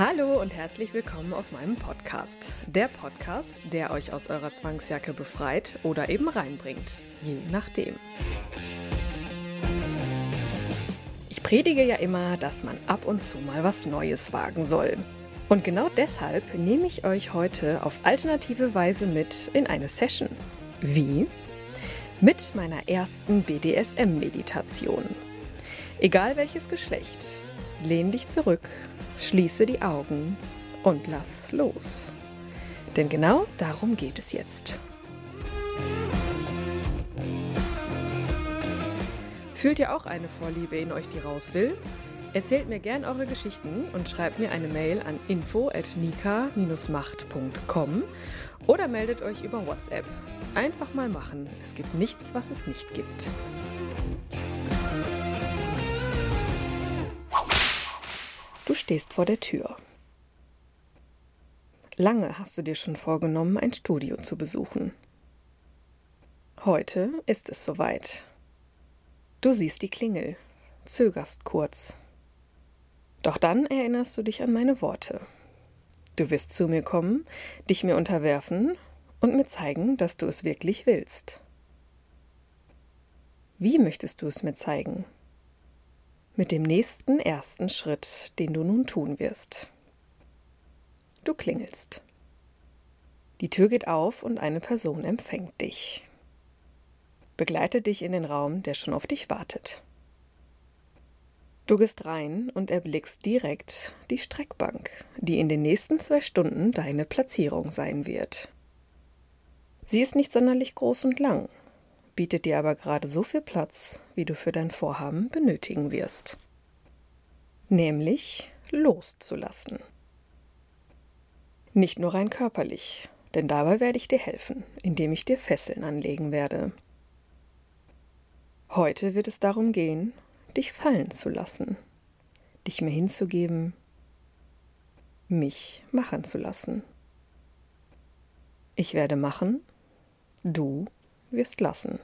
Hallo und herzlich willkommen auf meinem Podcast. Der Podcast, der euch aus eurer Zwangsjacke befreit oder eben reinbringt. Je nachdem. Ich predige ja immer, dass man ab und zu mal was Neues wagen soll. Und genau deshalb nehme ich euch heute auf alternative Weise mit in eine Session. Wie? Mit meiner ersten BDSM-Meditation. Egal welches Geschlecht, lehn dich zurück, schließe die Augen und lass los. Denn genau darum geht es jetzt. Fühlt ihr auch eine Vorliebe in euch, die raus will? Erzählt mir gern eure Geschichten und schreibt mir eine Mail an info@nika-macht.com oder meldet euch über WhatsApp. Einfach mal machen. Es gibt nichts, was es nicht gibt. Du stehst vor der Tür. Lange hast du dir schon vorgenommen, ein Studio zu besuchen. Heute ist es soweit. Du siehst die Klingel, zögerst kurz. Doch dann erinnerst du dich an meine Worte. Du wirst zu mir kommen, dich mir unterwerfen und mir zeigen, dass du es wirklich willst. Wie möchtest du es mir zeigen? Mit dem nächsten ersten Schritt, den du nun tun wirst. Du klingelst. Die Tür geht auf und eine Person empfängt dich. Begleite dich in den Raum, der schon auf dich wartet. Du gehst rein und erblickst direkt die Streckbank, die in den nächsten zwei Stunden deine Platzierung sein wird. Sie ist nicht sonderlich groß und lang, bietet dir aber gerade so viel Platz, wie du für dein Vorhaben benötigen wirst. Nämlich loszulassen. Nicht nur rein körperlich, denn dabei werde ich dir helfen, indem ich dir Fesseln anlegen werde. Heute wird es darum gehen, dich fallen zu lassen, dich mir hinzugeben, mich machen zu lassen. Ich werde machen, du wirst lassen.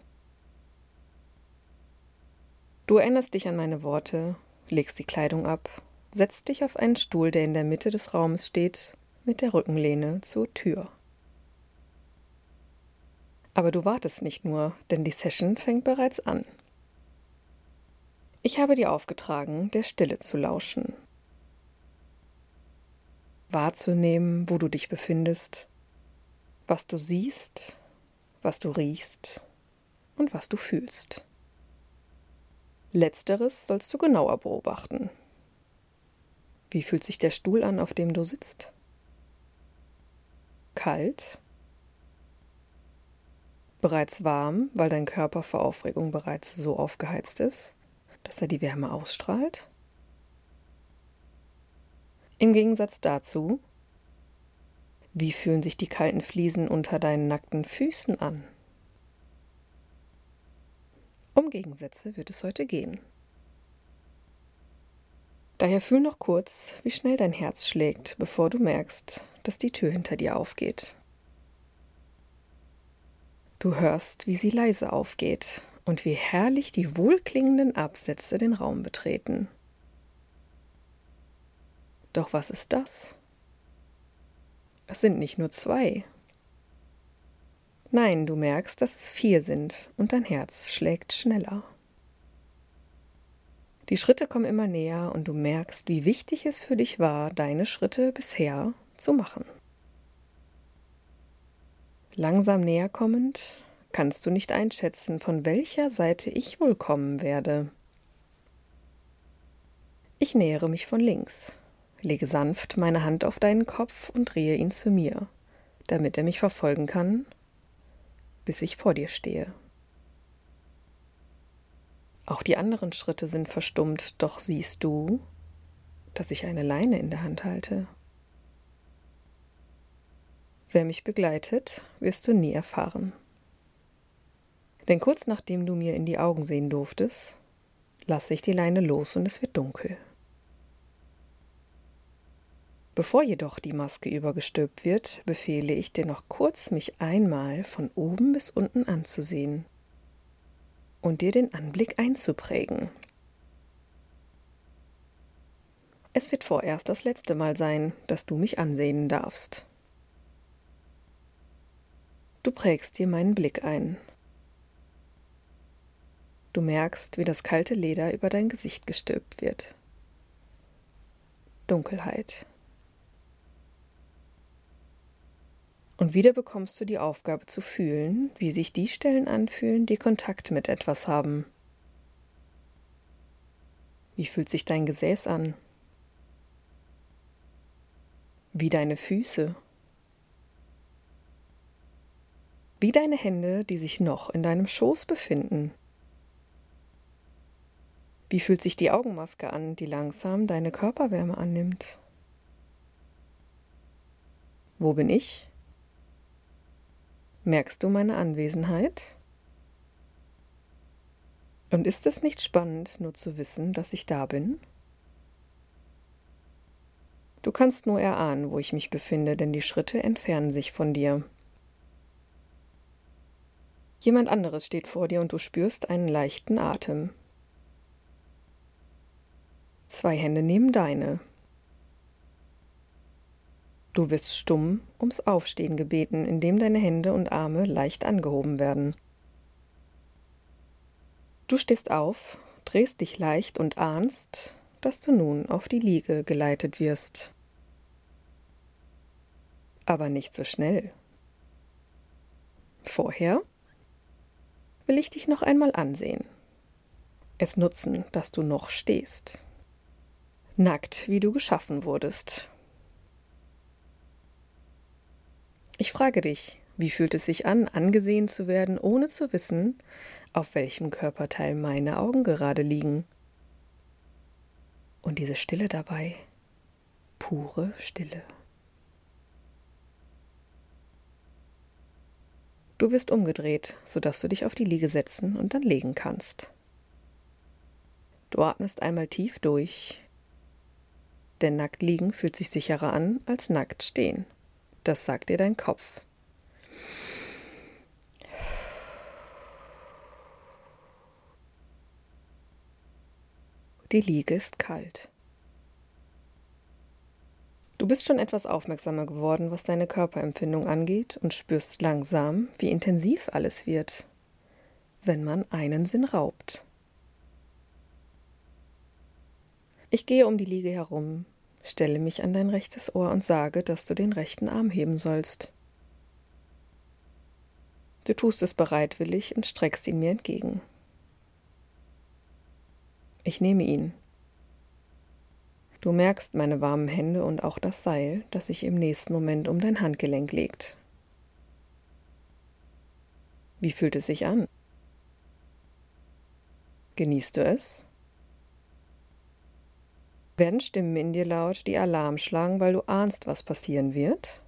Du erinnerst dich an meine Worte, legst die Kleidung ab, setzt dich auf einen Stuhl, der in der Mitte des Raumes steht, mit der Rückenlehne zur Tür. Aber du wartest nicht nur, denn die Session fängt bereits an. Ich habe dir aufgetragen, der Stille zu lauschen, wahrzunehmen, wo du dich befindest, was du siehst, was du riechst und was du fühlst. Letzteres sollst du genauer beobachten. Wie fühlt sich der Stuhl an, auf dem du sitzt? Kalt? Bereits warm, weil dein Körper vor Aufregung bereits so aufgeheizt ist, dass er die Wärme ausstrahlt? Im Gegensatz dazu, wie fühlen sich die kalten Fliesen unter deinen nackten Füßen an? Um Gegensätze wird es heute gehen. Daher fühl noch kurz, wie schnell dein Herz schlägt, bevor du merkst, dass die Tür hinter dir aufgeht. Du hörst, wie sie leise aufgeht und wie herrlich die wohlklingenden Absätze den Raum betreten. Doch was ist das? Es sind nicht nur zwei, Nein, du merkst, dass es vier sind und dein Herz schlägt schneller. Die Schritte kommen immer näher und du merkst, wie wichtig es für dich war, deine Schritte bisher zu machen. Langsam näher kommend kannst du nicht einschätzen, von welcher Seite ich wohl kommen werde. Ich nähere mich von links, lege sanft meine Hand auf deinen Kopf und drehe ihn zu mir, damit er mich verfolgen kann bis ich vor dir stehe. Auch die anderen Schritte sind verstummt, doch siehst du, dass ich eine Leine in der Hand halte. Wer mich begleitet, wirst du nie erfahren. Denn kurz nachdem du mir in die Augen sehen durftest, lasse ich die Leine los und es wird dunkel. Bevor jedoch die Maske übergestülpt wird, befehle ich dir noch kurz, mich einmal von oben bis unten anzusehen und dir den Anblick einzuprägen. Es wird vorerst das letzte Mal sein, dass du mich ansehen darfst. Du prägst dir meinen Blick ein. Du merkst, wie das kalte Leder über dein Gesicht gestülpt wird. Dunkelheit. Und wieder bekommst du die Aufgabe zu fühlen, wie sich die Stellen anfühlen, die Kontakt mit etwas haben. Wie fühlt sich dein Gesäß an? Wie deine Füße? Wie deine Hände, die sich noch in deinem Schoß befinden? Wie fühlt sich die Augenmaske an, die langsam deine Körperwärme annimmt? Wo bin ich? Merkst du meine Anwesenheit? Und ist es nicht spannend, nur zu wissen, dass ich da bin? Du kannst nur erahnen, wo ich mich befinde, denn die Schritte entfernen sich von dir. Jemand anderes steht vor dir und du spürst einen leichten Atem. Zwei Hände nehmen deine. Du wirst stumm ums Aufstehen gebeten, indem deine Hände und Arme leicht angehoben werden. Du stehst auf, drehst dich leicht und ahnst, dass du nun auf die Liege geleitet wirst. Aber nicht so schnell. Vorher will ich dich noch einmal ansehen. Es nutzen, dass du noch stehst nackt, wie du geschaffen wurdest. Ich frage dich, wie fühlt es sich an, angesehen zu werden, ohne zu wissen, auf welchem Körperteil meine Augen gerade liegen? Und diese Stille dabei, pure Stille. Du wirst umgedreht, sodass du dich auf die Liege setzen und dann legen kannst. Du atmest einmal tief durch, denn nackt liegen fühlt sich sicherer an als nackt stehen. Das sagt dir dein Kopf. Die Liege ist kalt. Du bist schon etwas aufmerksamer geworden, was deine Körperempfindung angeht und spürst langsam, wie intensiv alles wird, wenn man einen Sinn raubt. Ich gehe um die Liege herum, stelle mich an dein rechtes Ohr und sage, dass du den rechten Arm heben sollst. Du tust es bereitwillig und streckst ihn mir entgegen. Ich nehme ihn. Du merkst meine warmen Hände und auch das Seil, das sich im nächsten Moment um dein Handgelenk legt. Wie fühlt es sich an? Genießt du es? Werden Stimmen in dir laut, die Alarm schlagen, weil du ahnst, was passieren wird?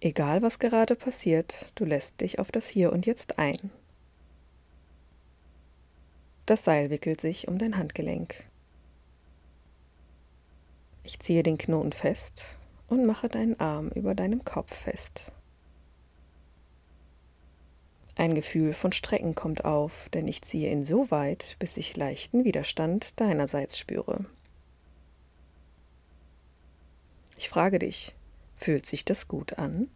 Egal was gerade passiert, du lässt dich auf das Hier und Jetzt ein. Das Seil wickelt sich um dein Handgelenk. Ich ziehe den Knoten fest und mache deinen Arm über deinem Kopf fest. Ein Gefühl von Strecken kommt auf, denn ich ziehe ihn so weit, bis ich leichten Widerstand deinerseits spüre. Ich frage dich, fühlt sich das gut an?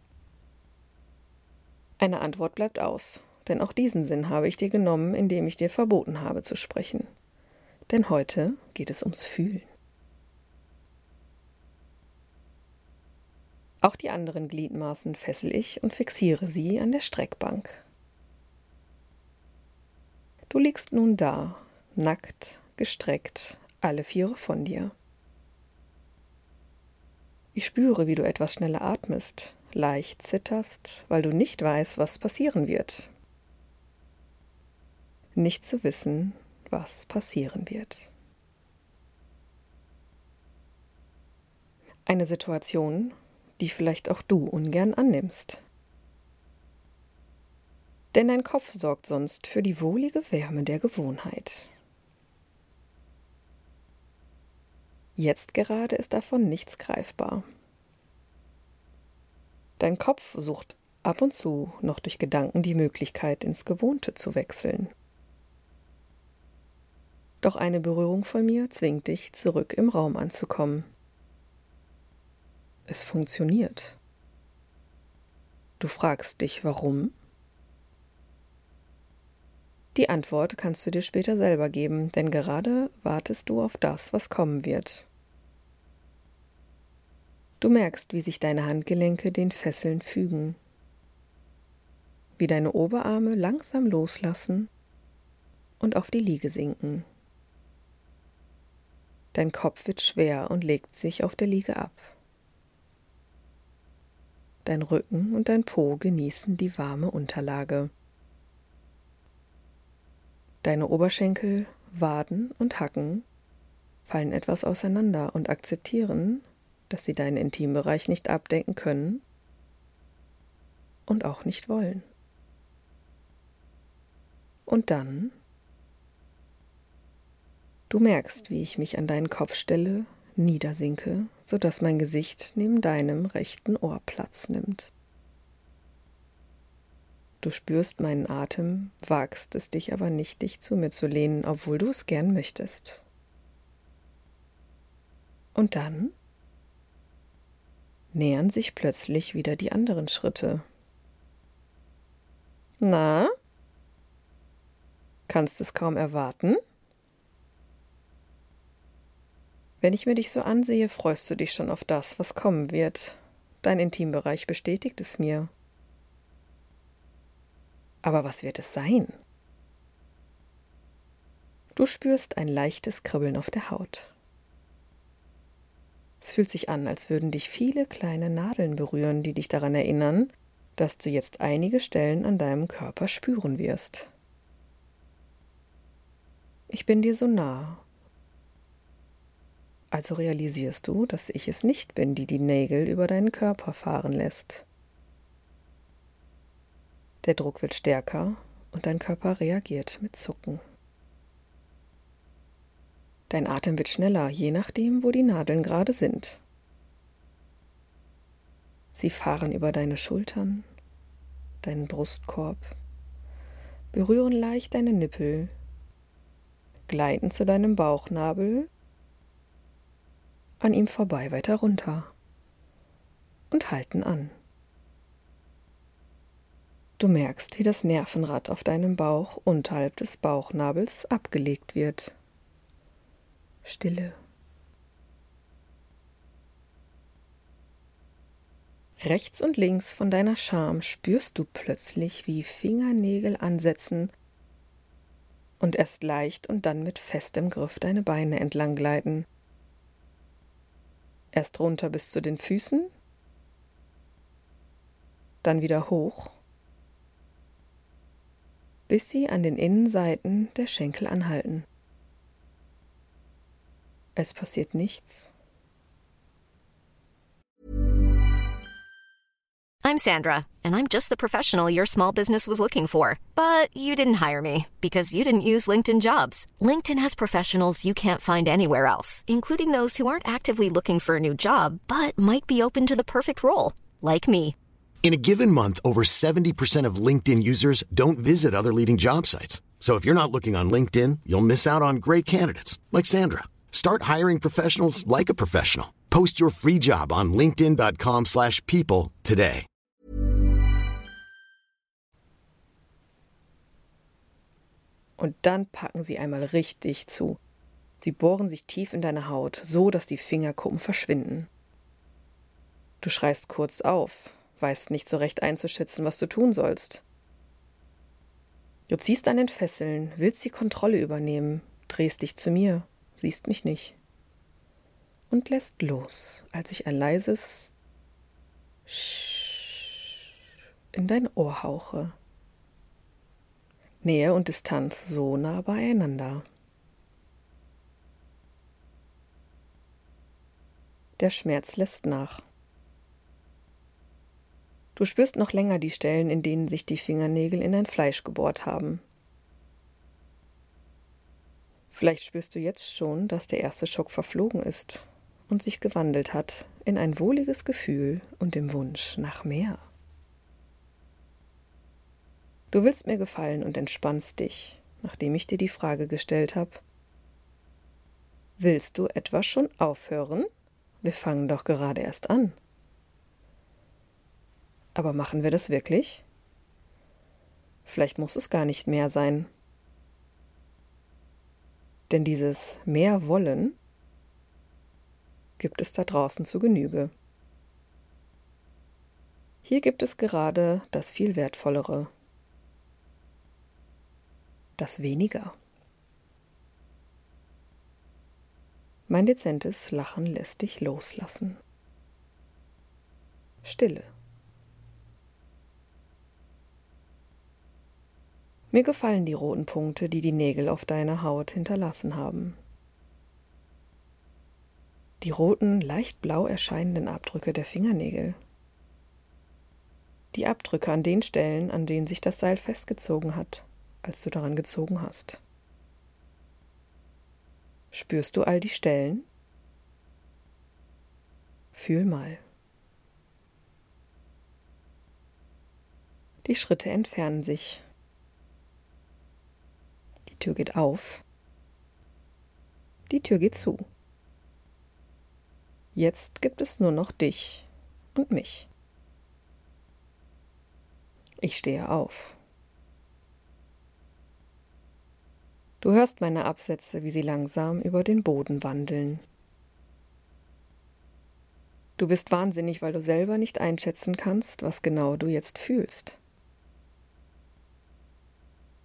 Eine Antwort bleibt aus, denn auch diesen Sinn habe ich dir genommen, indem ich dir verboten habe zu sprechen. Denn heute geht es ums Fühlen. Auch die anderen Gliedmaßen fessel ich und fixiere sie an der Streckbank. Du liegst nun da, nackt, gestreckt, alle Viere von dir. Ich spüre, wie du etwas schneller atmest, leicht zitterst, weil du nicht weißt, was passieren wird. nicht zu wissen, was passieren wird. Eine Situation, die vielleicht auch du ungern annimmst. Denn dein Kopf sorgt sonst für die wohlige Wärme der Gewohnheit. Jetzt gerade ist davon nichts greifbar. Dein Kopf sucht ab und zu noch durch Gedanken die Möglichkeit, ins Gewohnte zu wechseln. Doch eine Berührung von mir zwingt dich, zurück im Raum anzukommen. Es funktioniert. Du fragst dich, warum? Die Antwort kannst du dir später selber geben, denn gerade wartest du auf das, was kommen wird. Du merkst, wie sich deine Handgelenke den Fesseln fügen, wie deine Oberarme langsam loslassen und auf die Liege sinken. Dein Kopf wird schwer und legt sich auf der Liege ab. Dein Rücken und dein Po genießen die warme Unterlage. Deine Oberschenkel, Waden und Hacken fallen etwas auseinander und akzeptieren, dass sie deinen Intimbereich nicht abdenken können und auch nicht wollen. Und dann Du merkst, wie ich mich an deinen Kopf stelle, niedersinke, so dass mein Gesicht neben deinem rechten Ohr Platz nimmt. Du spürst meinen Atem, wagst es dich aber nicht, dich zu mir zu lehnen, obwohl du es gern möchtest. Und dann nähern sich plötzlich wieder die anderen Schritte. Na? Kannst es kaum erwarten? Wenn ich mir dich so ansehe, freust du dich schon auf das, was kommen wird. Dein Intimbereich bestätigt es mir. Aber was wird es sein? Du spürst ein leichtes Kribbeln auf der Haut. Es fühlt sich an, als würden dich viele kleine Nadeln berühren, die dich daran erinnern, dass du jetzt einige Stellen an deinem Körper spüren wirst. Ich bin dir so nah also realisierst du, dass ich es nicht bin, die die Nägel über deinen Körper fahren lässt. Der Druck wird stärker und dein Körper reagiert mit Zucken. Dein Atem wird schneller, je nachdem, wo die Nadeln gerade sind. Sie fahren über deine Schultern, deinen Brustkorb, berühren leicht deine Nippel, gleiten zu deinem Bauchnabel an ihm vorbei weiter runter und halten an. Du merkst, wie das Nervenrad auf deinem Bauch unterhalb des Bauchnabels abgelegt wird. Stille. Rechts und links von deiner Scham spürst du plötzlich, wie Fingernägel ansetzen und erst leicht und dann mit festem Griff deine Beine entlang gleiten. Erst runter bis zu den Füßen, dann wieder hoch, bis sie an den Innenseiten der Schenkel anhalten. Es passiert nichts. I'm Sandra, and I'm just the professional your small business was looking for. But you didn't hire me because you didn't use LinkedIn jobs. LinkedIn has professionals you can't find anywhere else, including those who aren't actively looking for a new job but might be open to the perfect role, like me. In a given month, over 70% of LinkedIn users don't visit other leading job sites. So if you're not looking on LinkedIn, you'll miss out on great candidates like Sandra. Start hiring professionals like a professional. Post your free job on linkedin.com/people today. Und dann packen sie einmal richtig zu. Sie bohren sich tief in deine Haut, so dass die Fingerkuppen verschwinden. Du schreist kurz auf, weißt nicht so recht einzuschätzen, was du tun sollst. Du ziehst an den Fesseln, willst die Kontrolle übernehmen, drehst dich zu mir, siehst mich nicht und lässt los, als ich ein leises Sch in dein Ohr hauche. Nähe und Distanz so nah beieinander. Der Schmerz lässt nach. Du spürst noch länger die Stellen, in denen sich die Fingernägel in dein Fleisch gebohrt haben. Vielleicht spürst du jetzt schon, dass der erste Schock verflogen ist und sich gewandelt hat in ein wohliges Gefühl und dem Wunsch nach mehr. Du willst mir gefallen und entspannst dich, nachdem ich dir die Frage gestellt habe. Willst du etwa schon aufhören? Wir fangen doch gerade erst an. Aber machen wir das wirklich? Vielleicht muss es gar nicht mehr sein. Denn dieses mehr wollen gibt es da draußen zu Genüge. Hier gibt es gerade das viel wertvollere, das weniger. Mein dezentes Lachen lässt dich loslassen. Stille. Mir gefallen die roten Punkte, die die Nägel auf deiner Haut hinterlassen haben. Die roten, leicht blau erscheinenden Abdrücke der Fingernägel. Die Abdrücke an den Stellen, an denen sich das Seil festgezogen hat, als du daran gezogen hast. Spürst du all die Stellen? Fühl mal. Die Schritte entfernen sich. Die Tür geht auf. Die Tür geht zu. Jetzt gibt es nur noch dich und mich. Ich stehe auf. Du hörst meine Absätze, wie sie langsam über den Boden wandeln. Du bist wahnsinnig, weil du selber nicht einschätzen kannst, was genau du jetzt fühlst.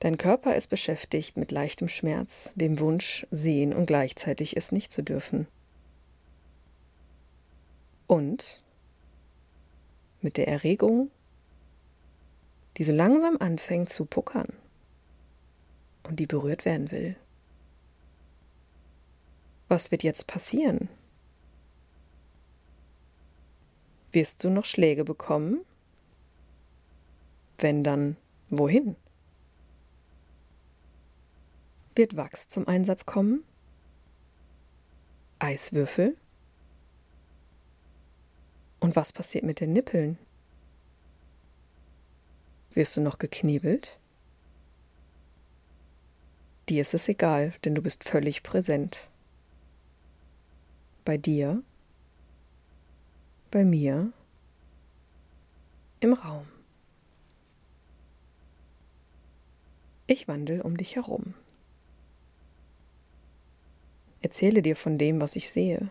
Dein Körper ist beschäftigt mit leichtem Schmerz, dem Wunsch, sehen und gleichzeitig es nicht zu dürfen. Und mit der Erregung, die so langsam anfängt zu puckern und die berührt werden will. Was wird jetzt passieren? Wirst du noch Schläge bekommen? Wenn dann, wohin? Wird Wachs zum Einsatz kommen? Eiswürfel? Und was passiert mit den Nippeln? Wirst du noch geknebelt? Dir ist es egal, denn du bist völlig präsent. Bei dir, bei mir, im Raum. Ich wandel um dich herum. Erzähle dir von dem, was ich sehe.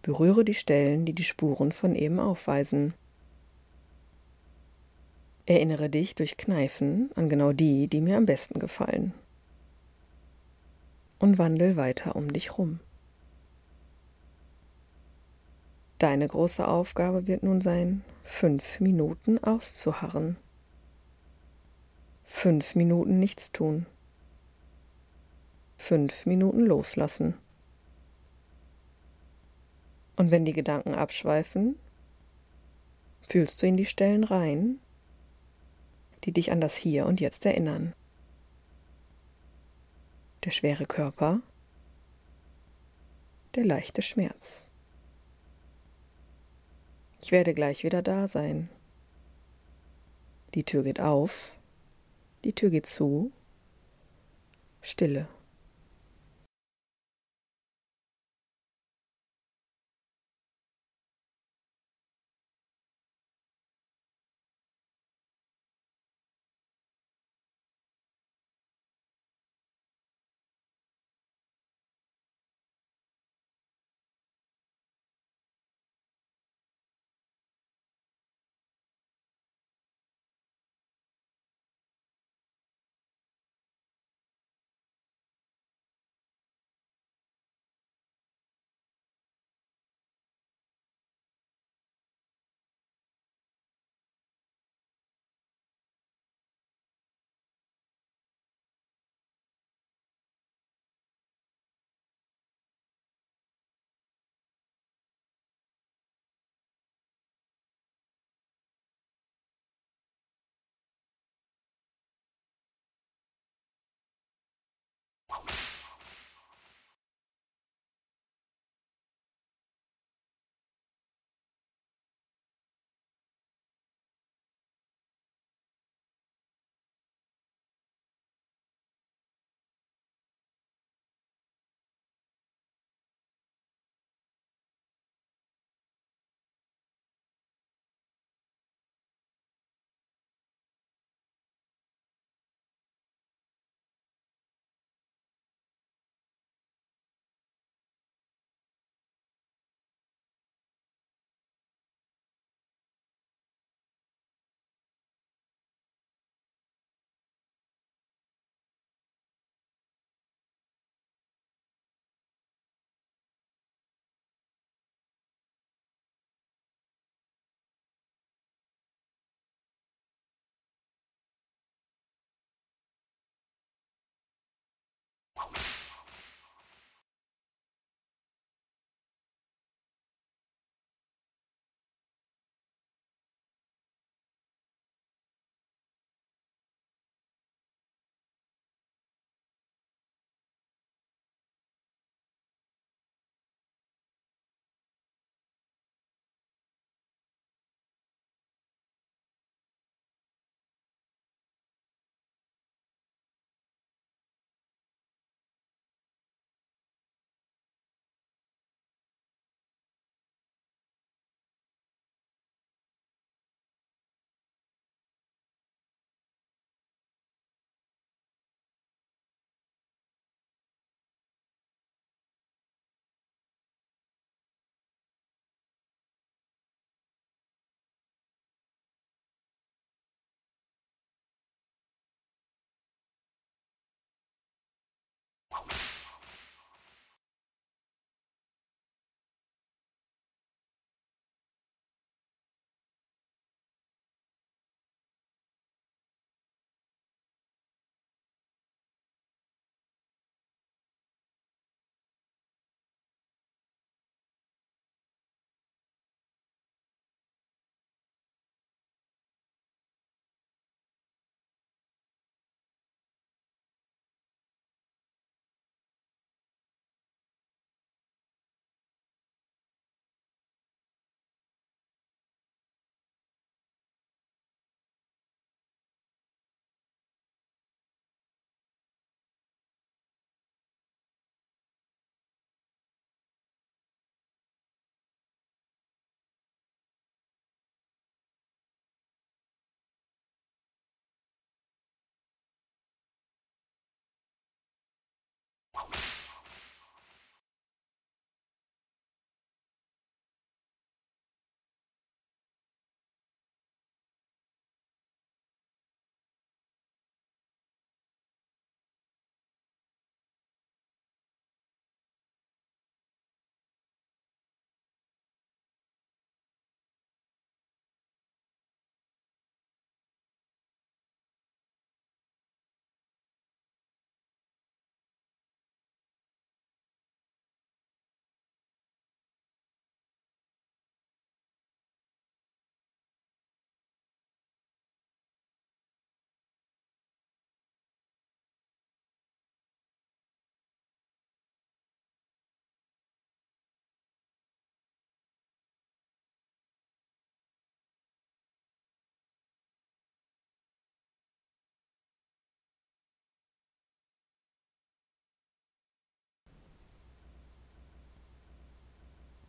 Berühre die Stellen, die die Spuren von eben aufweisen. Erinnere dich durch Kneifen an genau die, die mir am besten gefallen. Und wandel weiter um dich rum. Deine große Aufgabe wird nun sein, fünf Minuten auszuharren. Fünf Minuten nichts tun. Fünf Minuten loslassen. Und wenn die Gedanken abschweifen, fühlst du in die Stellen rein, die dich an das Hier und Jetzt erinnern. Der schwere Körper, der leichte Schmerz. Ich werde gleich wieder da sein. Die Tür geht auf, die Tür geht zu, Stille.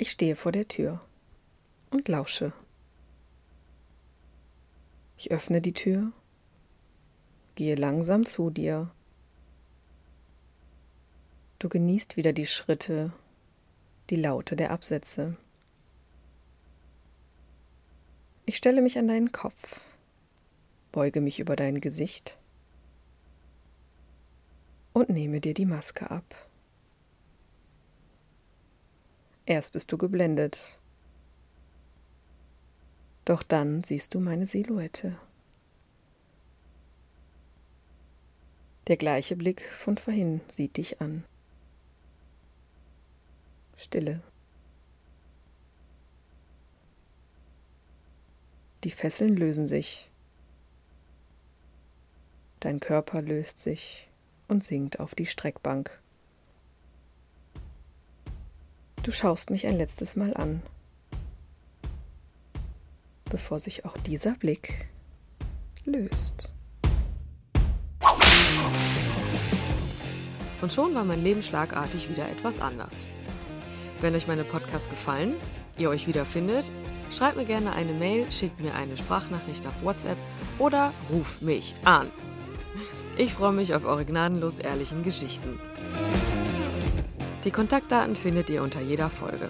Ich stehe vor der Tür und lausche. Ich öffne die Tür, gehe langsam zu dir. Du genießt wieder die Schritte, die Laute der Absätze. Ich stelle mich an deinen Kopf, beuge mich über dein Gesicht und nehme dir die Maske ab. Erst bist du geblendet, doch dann siehst du meine Silhouette. Der gleiche Blick von vorhin sieht dich an. Stille. Die Fesseln lösen sich. Dein Körper löst sich und sinkt auf die Streckbank. Du schaust mich ein letztes Mal an, bevor sich auch dieser Blick löst. Und schon war mein Leben schlagartig wieder etwas anders. Wenn euch meine Podcasts gefallen, ihr euch wiederfindet, schreibt mir gerne eine Mail, schickt mir eine Sprachnachricht auf WhatsApp oder ruft mich an. Ich freue mich auf eure gnadenlos ehrlichen Geschichten. Die Kontaktdaten findet ihr unter jeder Folge.